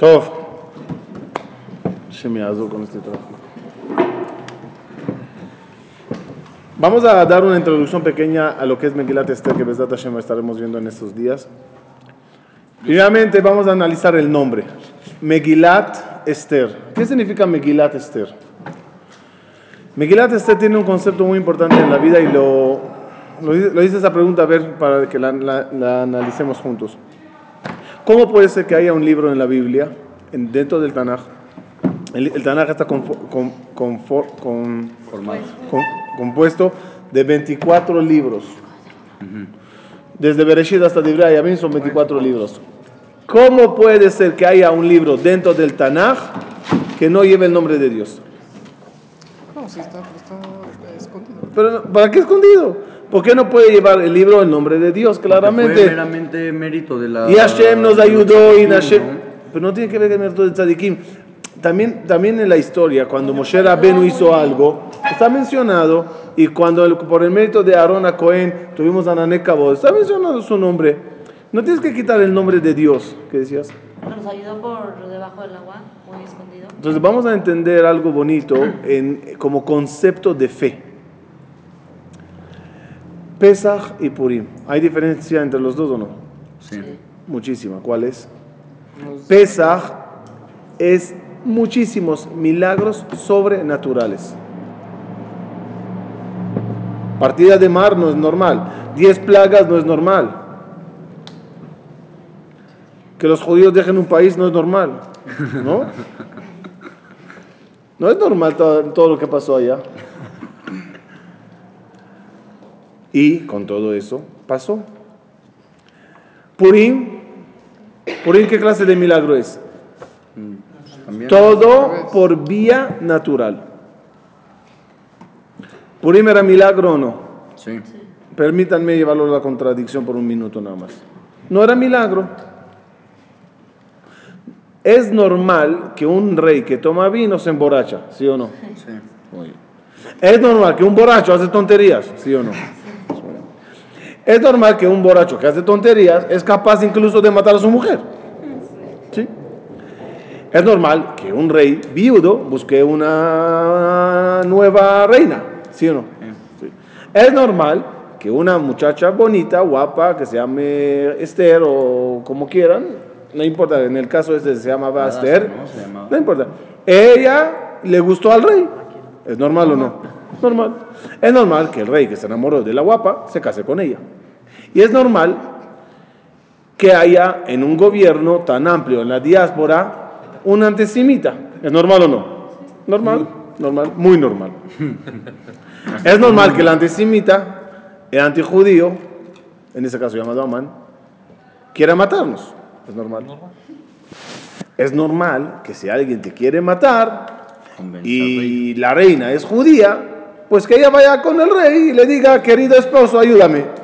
Tov. Se me con este. Vamos a dar una introducción pequeña a lo que es Megilat Esther, que Besdat Hashem estaremos viendo en estos días. Primeramente vamos a analizar el nombre. Megilat Esther. ¿Qué significa Megilat Esther? Megilat Esther tiene un concepto muy importante en la vida y lo, lo, hice esa pregunta a ver para que la, la, analicemos juntos. ¿Cómo puede ser que haya un libro en la Biblia, en, dentro del Tanaj? El, Tanaj está con, con, con, compuesto de 24 libros. Desde Bereshit hasta Divrei Yamim son 24 libros. ¿Cómo puede ser que haya un libro dentro del Tanaj que no lleve el nombre de Dios? No, sí está, escondido. ¿Pero para qué escondido? ¿Por qué no puede llevar el libro el nombre de Dios? Claramente. Fue meramente mérito de la. Y Hashem nos ayudó y Hashem. Pero no tiene que ver con el mérito de Tzadikim. También, también en la historia, cuando Moshe Rabenu hizo algo, está mencionado, y cuando por el mérito de Aarón a Cohen tuvimos a Nané está mencionado su nombre. No tienes que quitar el nombre de Dios, ¿qué decías? Nos ayudó por debajo del agua, muy escondido. Entonces vamos a entender algo bonito en, como concepto de fe. Pesach y Purim. ¿Hay diferencia entre los dos o no? Sí. Muchísima. ¿Cuál es? Pesach es muchísimos milagros sobrenaturales. Partida de mar no es normal. Diez plagas no es normal. Que los judíos dejen un país no es normal. ¿No? No es normal todo, lo que pasó allá. Y con todo eso pasó. Purim, Purim, ¿qué clase de milagro es? Todo por vía natural. ¿Purim era milagro o no? Sí. Permítanme llevarlo a la contradicción por un minuto nada más. No era milagro. Es normal que un rey que toma vino se emborracha, ¿sí o no? Sí. Es normal que un borracho hace tonterías, ¿sí o no? Es normal que un borracho que hace tonterías es capaz incluso de matar a su mujer. ¿Sí? Es normal que un rey viudo busque una nueva reina, ¿sí o no? Es normal que una muchacha bonita, guapa, que se llame Esther o como quieran, no importa, en el caso este se llamaba Esther, no, importa. Ella le gustó al rey. ¿Es normal o no? Normal. Es normal que el rey que se enamoró de la guapa se case con ella. Y es normal que haya en un gobierno tan amplio en la diáspora un antisemita. ¿Es normal o no? Normal, normal, muy normal. es normal que el antisemita, el antijudío, en ese caso llamado Amán, quiera matarnos. Es normal. Es normal que si alguien te quiere matar y la reina es judía, pues que ella vaya con el rey y le diga, querido esposo, ayúdame.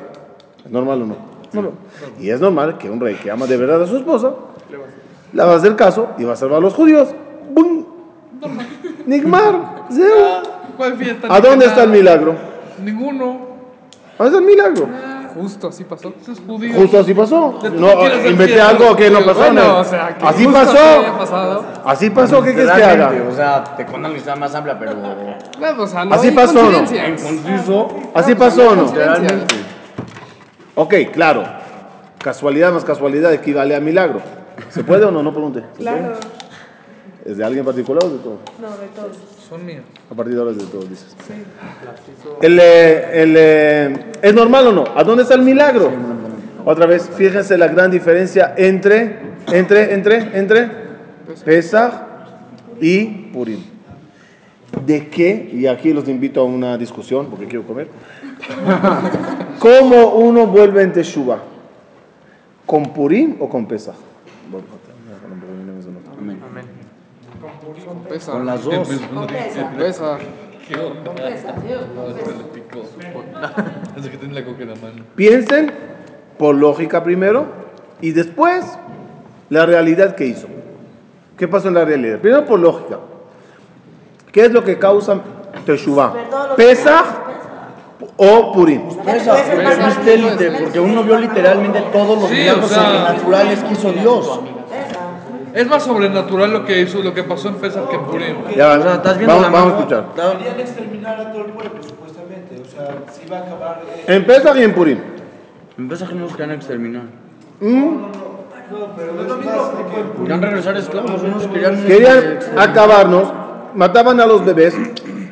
¿Es normal o no? no. Y es normal que un rey que ama de verdad a su esposa le va a hacer caso y va a salvar a los judíos. ¡Bum! Nigmar, ¿A dónde está el milagro? Ninguno. ¿Dónde está el milagro? Justo así pasó. Justo así pasó. No, inventé algo que no pasó. Bueno, o sea, así pasó. Así pasó, ¿qué quieres que haga? O sea, te cuentan la historia más amplia, pero. Bueno, o sea, no así pasó o no. En Así pasó o no. Ok, claro. Casualidad más casualidad equivale a milagro. ¿Se puede o no? No pregunte. Claro. ¿Es de alguien particular o de todos? No, de todos. Son míos. A partir de ahora es de todos, dices. Sí. El, eh, el, eh, ¿Es normal o no? ¿A dónde está el milagro? Otra vez, fíjense la gran diferencia entre, entre, entre, entre Pesach y Purim. ¿De qué? Y aquí los invito a una discusión porque quiero comer. ¿Cómo uno vuelve en Teshuvah? ¿Con Purim o con Pesach? Amén. Con pesa. Con las dos. Con pesa. Con pesa. Con pesa, que tiene la coca en la mano. Piensen por lógica primero y después la realidad que hizo. ¿Qué pasó en la realidad? Primero por lógica. ¿Qué es lo que causa Teshuvah? Pesach o Purim. Pesach, porque uno vio literalmente todos los milagros sobrenaturales que hizo Dios. Es más sobrenatural lo que hizo, lo que pasó en Pesach que en Purim. Ya, O sea, estás viendo vamos, la vamos a escuchar. Querían exterminar a todo el pueblo, supuestamente. O sea, se iba a acabar. eh, En Pesach y en Purim. En Pesaj no nos querían exterminar. No, pero no es lo mismo porque. Querían regresar esclavos, unos querían... Querían este, acabarnos, mataban a los bebés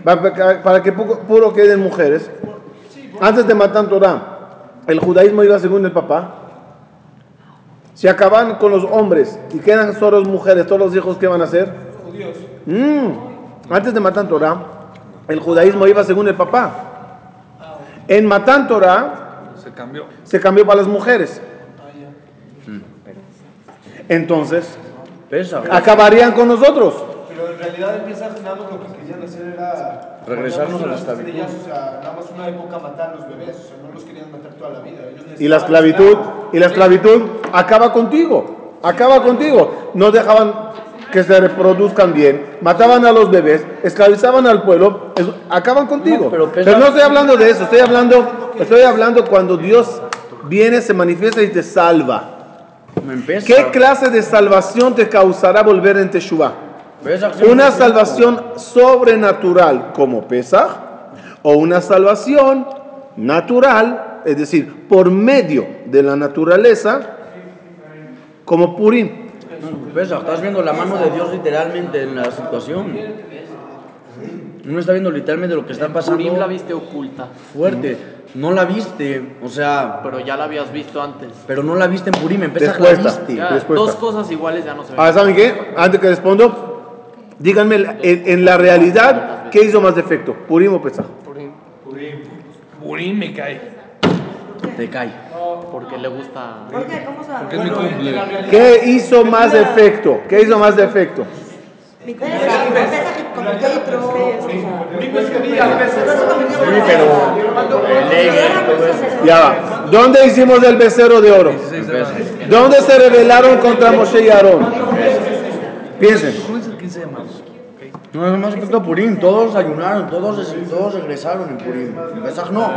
para, que puro queden mujeres. Antes de matar Torah, el judaísmo iba según el papá. Si acaban con los hombres y quedan solo mujeres, todos los hijos, ¿qué van a hacer? Mm, Antes de matar Torah, el judaísmo iba según el papá. En Matan Torah Se cambió. se cambió para las mujeres. Entonces, Pesaj. acabarían con nosotros. Pero en realidad empieza nada más lo que querían hacer era. Regresarnos a la esclavitud. estrellas, O sea, nada más una época matar a los bebés. O sea, no los querían matar toda la vida. Ellos Y la esclavitud, y la esclavitud acaba contigo, acaba contigo. No dejaban que se reproduzcan bien, mataban a los bebés, esclavizaban al pueblo, es- acaban contigo. No, pero no estoy hablando de eso, estoy hablando, estoy hablando cuando Dios viene, se manifiesta y te salva. ¿Qué clase de salvación te causará volver en Teshuvah? Pesaj ¿Una salvación sobrenatural como Pesach o una salvación natural, es decir, por medio de la naturaleza como Purim? Pesaj, estás viendo la mano de Dios literalmente en la situación. Uno está viendo literalmente lo que está pasando. Purim la viste oculta, fuerte. No la viste, o sea, pero ya la habías visto antes. pero no la viste en Purim, en Pesaj la Respuesta. viste. Ya, Respuesta. dos cosas iguales ya no se ven. Ah, ¿saben qué? Antes que respondo, díganme en, en la realidad, ¿qué hizo más defecto? ¿Purim o Pesach? Purim me cae. Te cae. Porque le gusta. ¿Por qué? ¿Cómo se llama? Porque es mi cumple. ¿Qué hizo más defecto? ¿Qué hizo más defecto? Mi como. Sí, pero Ya va. ¿Dónde hicimos el becerro de oro? ¿Dónde se rebelaron contra Moshe y Aarón? Piensen. ¿Cuándo es el 15 de marzo? no es más efecto Purim, todos ayunaron, todos, todos regresaron en Purim. En Pesaj no.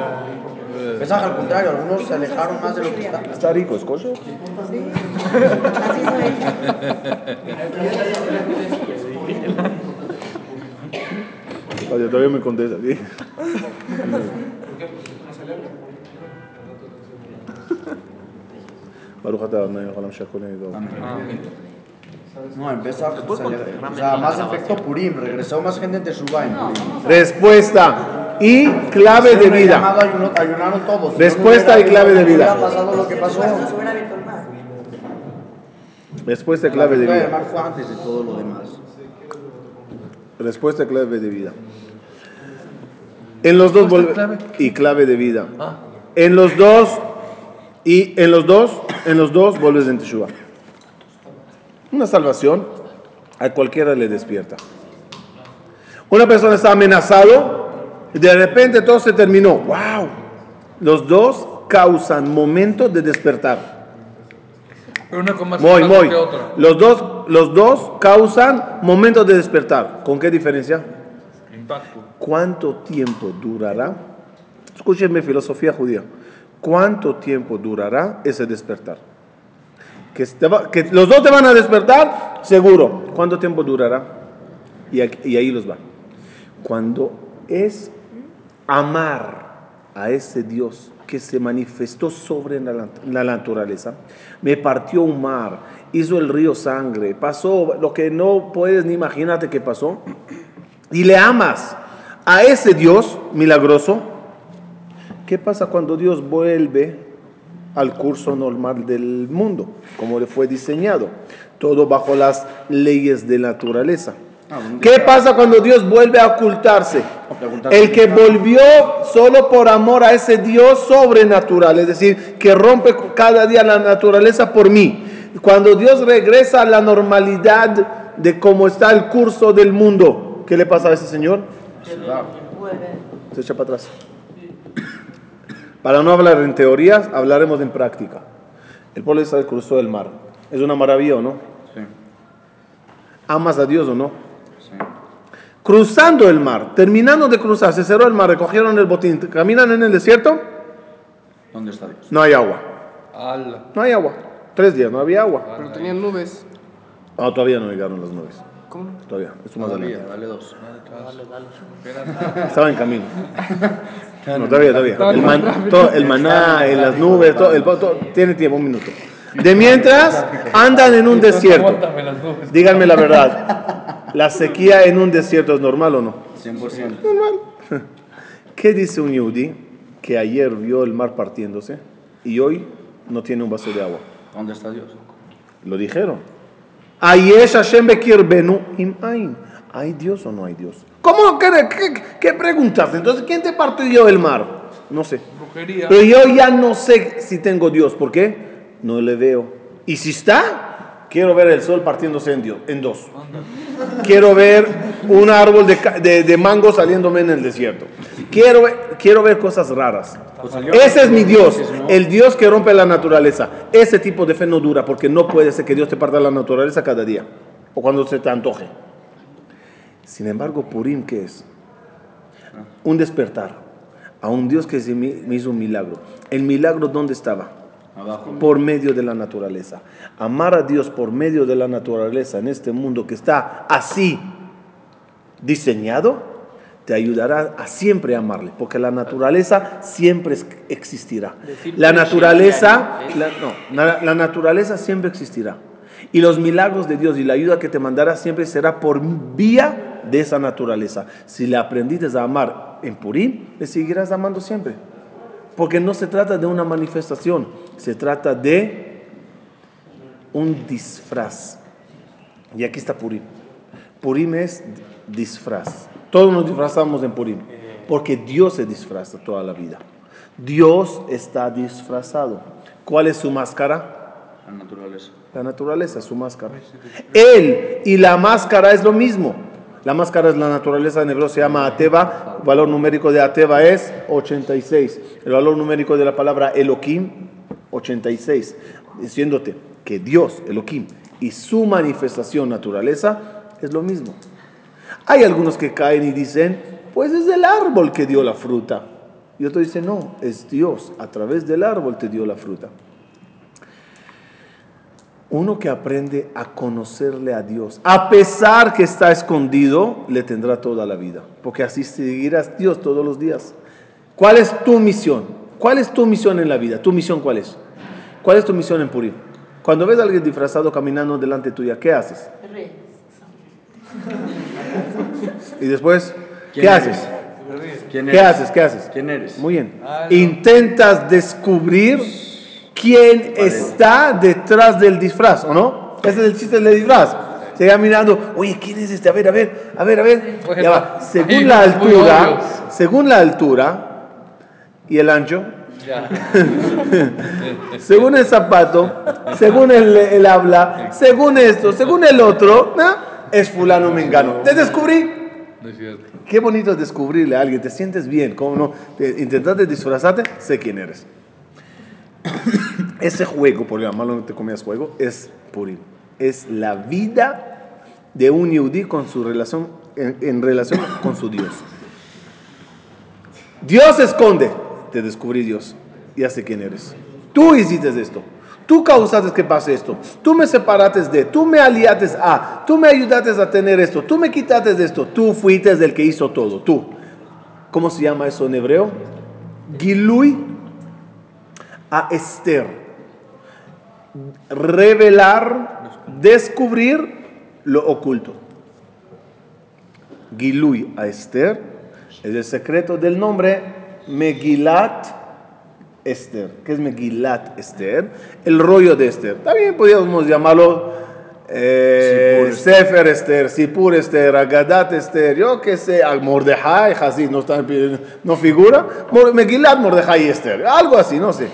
Pesaj al contrario, algunos se alejaron más de lo que está. Está rico, ¿es? Así soy. Oye, todavía me contesta. ¿sí? No, en Pesaj, se ale- o sea, más efecto Purim, regresó más gente en Teshuvah en Purim. Respuesta y clave de vida. ayunaron todos. Respuesta y clave de vida. pasado lo que pasó. Respuesta y clave de vida. fue antes de todo lo demás. Respuesta y clave de vida. En los dos clave. y clave de vida. Ah. En los dos y en los dos, en los dos vuelves en Teshuvah. Una salvación a cualquiera le despierta. Una persona está amenazado y de repente todo se terminó. ¡Wow! Los dos causan momentos de despertar. Pero una con más Muy, muy. que otra. Los dos, los dos causan momentos de despertar. ¿Con qué diferencia? Impacto. ¿Cuánto tiempo durará? Escúchenme, filosofía judía. ¿Cuánto tiempo durará ese despertar? Que, los dos te van a despertar, seguro. ¿Cuánto tiempo durará? Y, ahí los va. Cuando es amar a ese Dios que se manifestó sobre la, la naturaleza, me partió un mar, hizo el río sangre, pasó lo que no puedes ni imaginarte que pasó, y le amas a ese Dios milagroso, ¿qué pasa cuando Dios vuelve al curso normal del mundo, como le fue diseñado? Todo bajo las leyes de naturaleza. ¿Qué pasa cuando Dios vuelve a ocultarse? El que volvió solo por amor a ese Dios sobrenatural, es decir, que rompe cada día la naturaleza por mí. Cuando Dios regresa a la normalidad de cómo está el curso del mundo, ¿qué le pasa a ese señor? Se echa para atrás. Para no hablar en teorías, hablaremos en práctica. El pueblo de Israel cruzó el mar. ¿Es una maravilla o no? Sí. ¿Amas a Dios o no? Cruzando el mar, terminando de cruzar, se cerró el mar, recogieron el botín, caminan en el desierto, ¿Dónde está Dios? no hay agua. No hay agua. Tres días no había agua. Pero tenían nubes. Ah, todavía no llegaron las nubes. ¿Cómo? Todavía. Esto más Todavía, adelante. dale dos. Dale, dale. Estaba en camino. No, todavía, todavía. El, man- todo- el maná, en las nubes, todo, el, todo- tiene tiempo, un minuto. De mientras, andan en un desierto. Díganme la verdad. ¿La sequía en un desierto es normal o no? 100%. ¿Qué dice un yudí que ayer vio el mar partiéndose y hoy no tiene un vaso de agua? ¿Dónde está Dios? Lo dijeron. Ayesh Hashem bekir benu im ain. ¿Hay Dios o no hay Dios? ¿Cómo? ¿Qué, qué, qué preguntas? Entonces, ¿quién te partió el mar? No sé. Brujería. Pero yo ya no sé si tengo Dios. ¿Por qué? No le veo. Y si está, quiero ver el sol partiéndose en, Dios, en dos. Quiero ver un árbol de, de- de mango saliéndome en el desierto. Quiero, ver- quiero ver cosas raras. Ese es mi Dios, el Dios que rompe la naturaleza. Ese tipo de fe no dura porque no puede ser que Dios te parta la naturaleza cada día o cuando se te antoje. Sin embargo, Purim, ¿qué es? Un despertar a un Dios que se me me hizo un milagro. ¿El milagro dónde estaba? Abajo. por medio de la naturaleza. Amar a Dios por medio de la naturaleza en este mundo que está así diseñado, te ayudará a siempre amarle, porque la naturaleza siempre existirá. La naturaleza, la, no, la- la naturaleza siempre existirá. Y los milagros de Dios y la ayuda que te mandará siempre será por vía de esa naturaleza. Si le aprendiste a amar en Purim, le seguirás amando siempre. Porque no se trata de una manifestación, se trata de un disfraz. Y aquí está Purim. Purim es disfraz. Todos nos disfrazamos en Purim, porque Dios se disfraza toda la vida. Dios está disfrazado. ¿Cuál es su máscara? La naturaleza. La naturaleza, su máscara. Él y la máscara es lo mismo. La máscara es la naturaleza, en hebreo se llama Ateba. El valor numérico de Ateba es 86. El valor numérico de la palabra Elohim, 86. Diciéndote que Dios, Elohim, y su manifestación naturaleza es lo mismo. Hay algunos que caen y dicen, pues es el árbol que dio la fruta. Y otro dice, no, es Dios, a través del árbol te dio la fruta. Uno que aprende a conocerle a Dios, a pesar que está escondido, le tendrá toda la vida, porque así seguirás Dios todos los días. ¿Cuál es tu misión? ¿Cuál es tu misión en la vida? ¿Tu misión cuál es? ¿Cuál es tu misión en Purim? Cuando ves a alguien disfrazado caminando delante tuya, ¿qué haces? Y después, ¿qué ¿Quién haces? eres? ¿Quién ¿Qué eres? haces? ¿Qué haces? ¿Quién eres? Muy bien. Ah, no. Intentas descubrir quién está detrás del disfraz, ¿o no? Ese es el chiste del disfraz. Se va mirando, oye, ¿quién es este? A ver, a ver, a ver, a ver. Bueno, Ya va. Según la altura, según la altura y el ancho, según el zapato, según el, el habla, según esto, según el otro, ¿no? es fulano mengano. Te descubrí. No es cierto. Qué bonito es descubrirle a alguien, te sientes bien, ¿cómo no? Te- Intentaste disfrazarte, sé quién eres. Ese juego, por llamarlo no te comías juego, es Purim. Es la vida de un yudí con su relación, en, en relación con su Dios. Dios esconde, te descubrí Dios, ya sé quién eres. Tú hiciste esto, tú causaste que pase esto, tú me separaste de, tú me aliaste a, tú me ayudaste a tener esto, tú me quitaste de esto, tú fuiste el que hizo todo, tú. ¿Cómo se llama eso en hebreo? Gilui a Esther. Revelar, descubrir lo oculto. Gilui a Esther es el secreto del nombre Megilat Esther. ¿Qué es Megilat Esther? El rollo de Esther. También podríamos llamarlo eh, Sefer Esther, Sipur Esther, Agadat Esther, yo qué sé, Mordejai, así no, está, no figura. Megilat Mordejai Esther, algo así, no sé.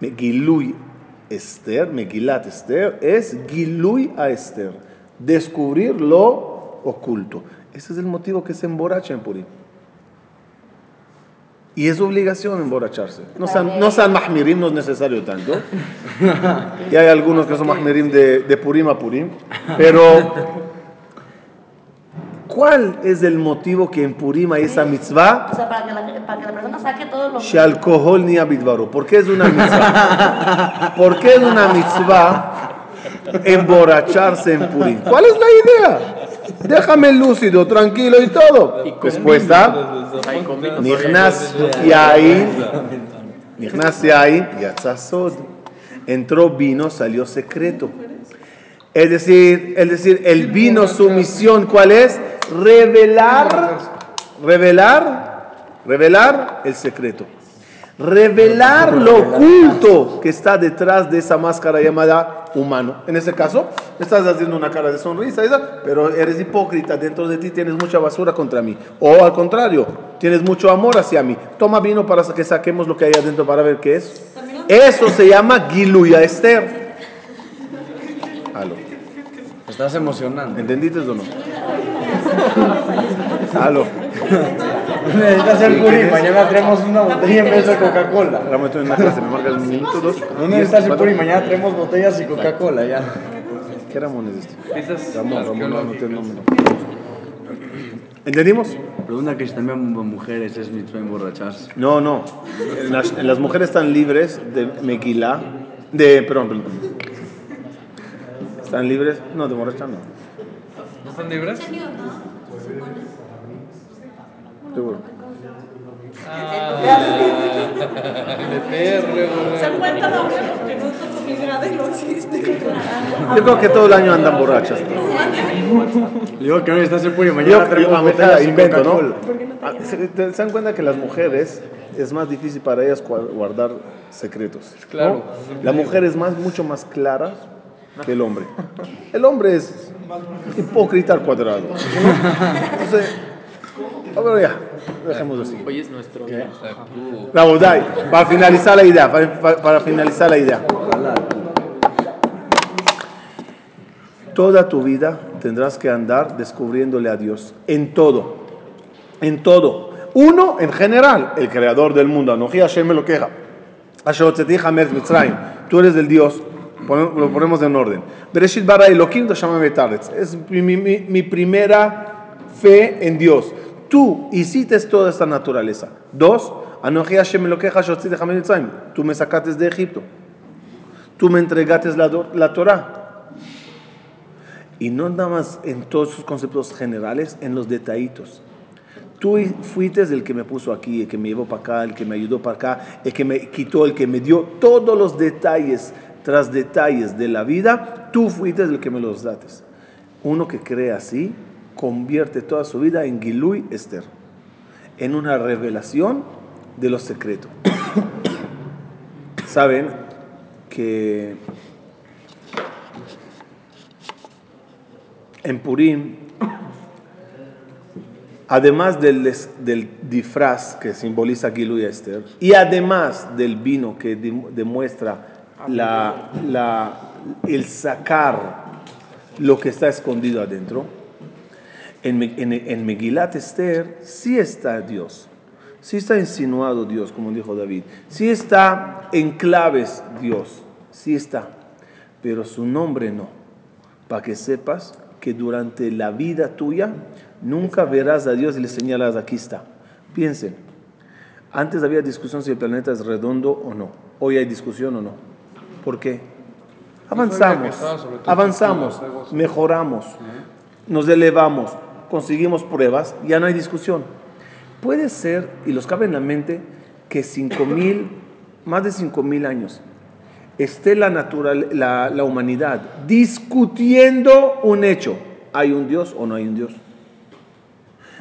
Megilui Esther, Megilat Esther, es Gilui a Esther, descubrir lo oculto. Ese es el motivo que se emborracha en Purim. Y es obligación emborracharse. No sean, no sean mahmirim, no es necesario tanto. Y hay algunos que son mahmirim de, de Purim a Purim. Pero, ¿cuál es el motivo que en Purim hay esa mitzvah? O sea, para que la, para que la persona saque todo lo Shalkohol ni abidvaro. ¿Por qué es una mitzvah? ¿Por qué es una mitzvah emborracharse en Purim. ¿Cuál es la idea? Déjame lúcido, tranquilo y todo. Respuesta, Nichnas Yain, Nichnas Yain, Yatza Sod. Entró vino, salió secreto. Es decir, es decir, el vino, su misión, ¿cuál es? Revelar, revelar, revelar el secreto. Revelar lo oculto que está detrás de esa máscara llamada humano. En ese caso, estás haciendo una cara de sonrisa, pero eres hipócrita. Dentro de ti tienes mucha basura contra mí. O al contrario, tienes mucho amor hacia mí. Toma vino para que saquemos lo que hay adentro para ver qué es. Eso se llama Giluya Esther. Aló. Estás emocionando. ¿Entendiste o no? Aló. Necesitas el Purim. Mañana traemos una botella en vez de Coca-Cola. Ahora me estoy en la clase, me marcas un minuto, dos. No necesitas el Purim. Mañana traemos botellas y Coca-Cola ya. ¿Qué Ramón es este? Ramón, Ramón, no, no te nombro. ¿Entendimos? Pregunta que si también mujeres es mitzvah emborracharse. No, no. En las, las mujeres están libres de Mequilá, de, perdón, perdón. ¿Están libres? No, de borrachar no. ¿No están libres? Seguro. De perro, Se han cuenta la que no está migrada y no existe. Yo creo que todo el año andan borrachas. Digo que hoy estás. Yo, Mañana ah, invento, ¿no? Ah, ¿Se, dan cuenta que las mujeres es más difícil para ellas guardar secretos? ¿no? Claro. La mujer es más, mucho más clara que el hombre. El hombre es hipócrita al cuadrado. Entonces, ver, ya, dejemos así. Hoy es nuestro día. Para finalizar la idea, para, para- para finalizar la idea. Toda tu vida tendrás que andar descubriéndole a Dios en todo, en todo. Uno, en general, el creador del mundo. Anoji Hashem me lo queja. Tú eres del Dios. Lo ponemos en orden. Es mi- mi- mi primera fe en Dios. Tú hiciste toda esta naturaleza. Dos. Tú me sacaste de Egipto. Tú me entregaste la, la Torah. Y no nada más en todos sus conceptos generales, en los detallitos. Tú fuiste el que me puso aquí, el que me llevó para acá, el que me ayudó para acá, el que me quitó, el que me dio todos los detalles tras detalles de la vida. Tú fuiste el que me los dates. Uno que cree así, convierte toda su vida en Gilui Esther, en una revelación de los secretos. Saben que en Purim, además del, del disfraz que simboliza Gilu y Esther, y además del vino que demuestra la, la- el sacar lo que está escondido adentro, en, en, en Megilat Esther sí está Dios, sí está insinuado Dios, como dijo David, sí está en claves Dios, sí está, pero su nombre no para que sepas que durante la vida tuya nunca verás a Dios y le señalas, aquí está. Piensen, antes había discusión si el planeta es redondo o no. Hoy hay discusión o no. ¿Por qué? Avanzamos, avanzamos, mejoramos, nos elevamos, conseguimos pruebas, ya no hay discusión. Puede ser, y los cabe en la mente, que 5.000, más de 5.000 años, esté la, natural, la, la humanidad discutiendo un hecho. ¿Hay un Dios o no hay un Dios?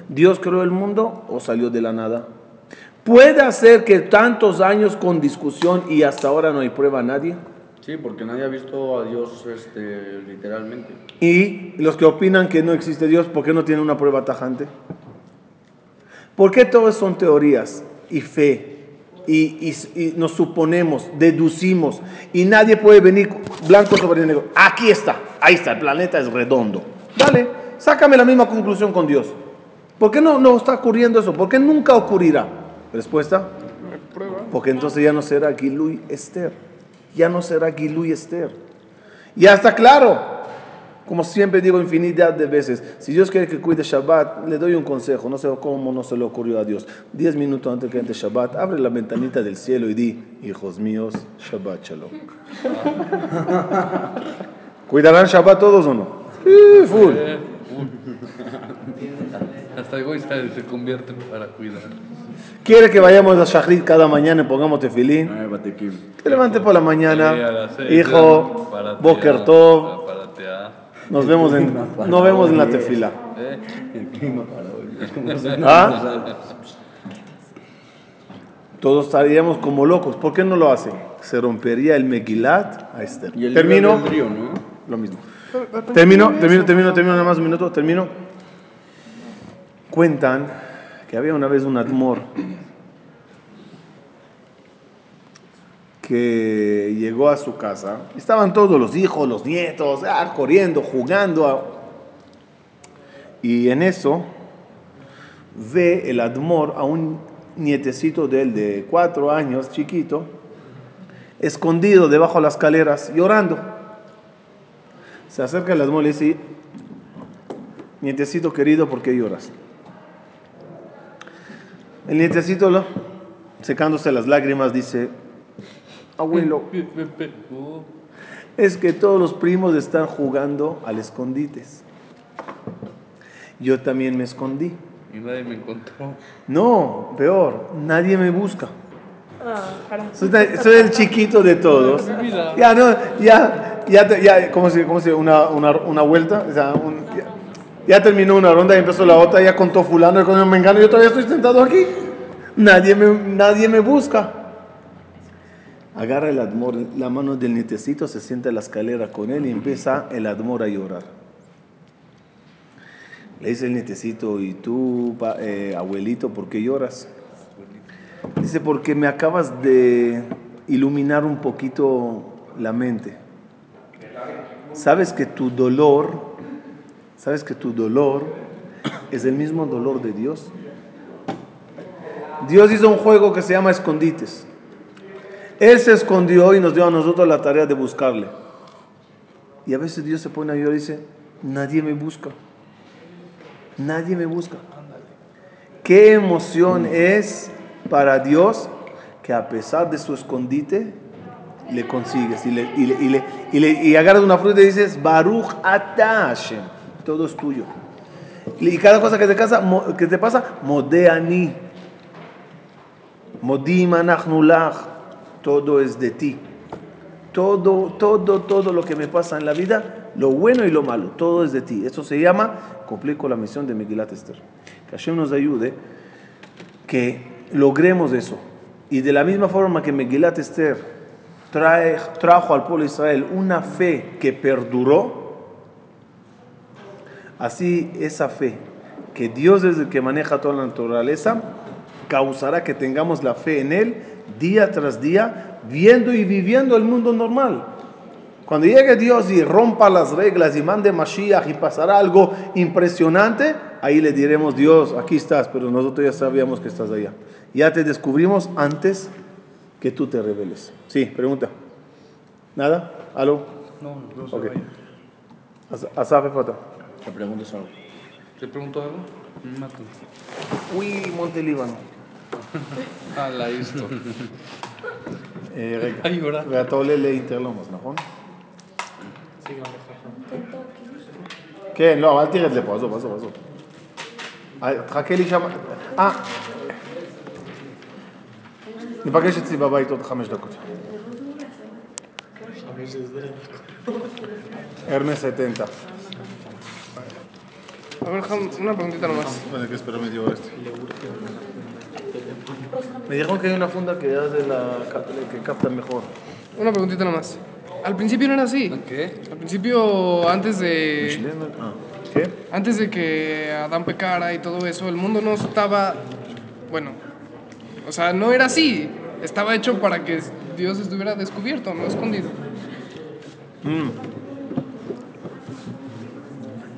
¿Dios creó el mundo o salió de la nada? ¿Puede ser que tantos años con discusión y hasta ahora no hay prueba a nadie? Sí, porque nadie ha visto a Dios este, literalmente. Y los que opinan que no existe Dios, ¿por qué no tienen una prueba tajante? ¿Por qué todos son teorías y fe? Y, y- y nos suponemos, deducimos, y nadie puede venir blanco sobre negro. Aquí está, ahí está, el planeta es redondo. Dale, sácame la misma conclusión con Dios. ¿Por qué no, no está ocurriendo eso? ¿Por qué nunca ocurrirá? Respuesta, porque entonces ya no será Gilui Esther. Ya no será Gilui Esther. Ya está claro. Como siempre digo infinidad de veces, si Dios quiere que cuide Shabbat, le doy un consejo, no sé cómo no se le ocurrió a Dios. Diez minutos antes que entre Shabbat, abre la ventanita del cielo y di, hijos míos, Shabbat Shalom. ¿Cuidarán Shabbat todos o no? Full. Hasta egoísta se convierte para cuidar. ¿Quiere que vayamos a Shachrit cada mañana y pongamos tefilín? Ay, batequim. Que levante por la mañana. Hijo, Boker Tov. Nos vemos en, nos vemos en la tefila. Eh. ¿Ah? Todos estaríamos como locos. ¿Por qué no lo hace? Se rompería el Megilat a Esther. Y el Termino. Lo mismo. Termino, termino, termino, termino, nada más un minuto, termino. Cuentan que había una vez un admor que llegó a su casa. Estaban todos los hijos, los nietos, ah, corriendo, jugando. Y en eso ve el admor a un nietecito de él de cuatro años, chiquito, escondido debajo de las escaleras, llorando. Se acerca el admor y le dice, nietecito querido, ¿por qué lloras? El nietecito, lo- secándose las lágrimas, dice, abuelo, es que todos los primos están jugando al escondites. Yo también me escondí. y nadie me encontró. No, peor, nadie me busca. Ah, para. Soy, el chiquito de todos. Ya, no, ya, ya, te- ya ¿cómo se, cómo se una, una, una vuelta? O sea, un- ya, ya terminó una ronda y empezó la otra, ya contó fulano, ya contó mengano, yo todavía estoy sentado aquí. Nadie me, nadie me busca. Agarra el admor, la mano del nietecito, se sienta en la escalera con él y empieza el admor a llorar. Le dice el nietecito, ¿y tú, eh, abuelito, por qué lloras? Dice, porque me acabas de iluminar un poquito la mente. Sabes que tu dolor, sabes que tu dolor es el mismo dolor de Dios. Dios hizo un juego que se llama escondites. Él se escondió y nos dio a nosotros la tarea de buscarle. Y a veces Dios se pone a llorar y dice, nadie me busca. Nadie me busca. Qué emoción es para Dios que a pesar de su escondite le consigues y, le, y, le- y le- y agarras una fruta y dices Baruch ata Hashem", todo es tuyo. Y cada cosa que te, casa, que te pasa, modeani, modim anachnu lach", todo es de ti. Todo, todo, todo lo que me pasa en la vida, lo bueno y lo malo, todo es de ti. Eso se llama cumplir con la misión de Megilat Esther. Que Hashem nos ayude que logremos eso. Y de la misma forma que Megilat Esther trajo al pueblo de Israel una fe que perduró, así esa fe, que Dios es el que maneja toda la naturaleza, causará que tengamos la fe en Él día tras día, viendo y viviendo el mundo normal. Cuando llegue Dios y rompa las reglas y mande Mashiach y pasará algo impresionante, ahí le diremos, Dios, aquí estás, pero nosotros ya sabíamos que estás allá. Ya te descubrimos antes que tú te reveles. Sí, pregunta. ¿Nada? ¿Aló? No, no se Ok. vaya. As-. Te preguntas algo. ¿Te pregunto algo? Me mato. Uy, Monte Líbano. Ah, la hizo. אה, רגע. ואתה עולה לאינטרלומוס, נכון? כן, לא, אל תרד לפה, עזוב, עזוב, עזוב. תחכה לי שם. אה. ניפגש אצלי בבית עוד חמש דקות. הרמס 70. A ver, Ham, una preguntita nomás. Bueno, que espero media hora este. Me dijeron que hay una funda que hace la que capta mejor. Una preguntita nomás. Al principio no era así. ¿Qué? Al principio, antes de. Ah, ¿Qué? Antes de que Adán pecara y todo eso, el mundo no estaba. Bueno. O sea, no era así. Estaba hecho para que Dios estuviera descubierto, no escondido.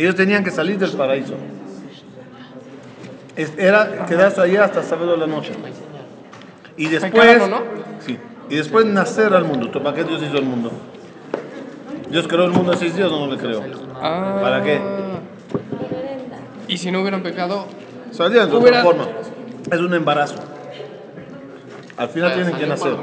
Ellos tenían que salir del paraíso. Era quedarse allá hasta sábado de la noche. Y después. Y después nacer al mundo. ¿Para qué Dios hizo el mundo? Dios creó el mundo en seis días o no le creó. Ah. ¿Para qué? Y si no hubieran pecado. Salían de Hubiera- otra forma. Es un embarazo. Al final tienen que nacer.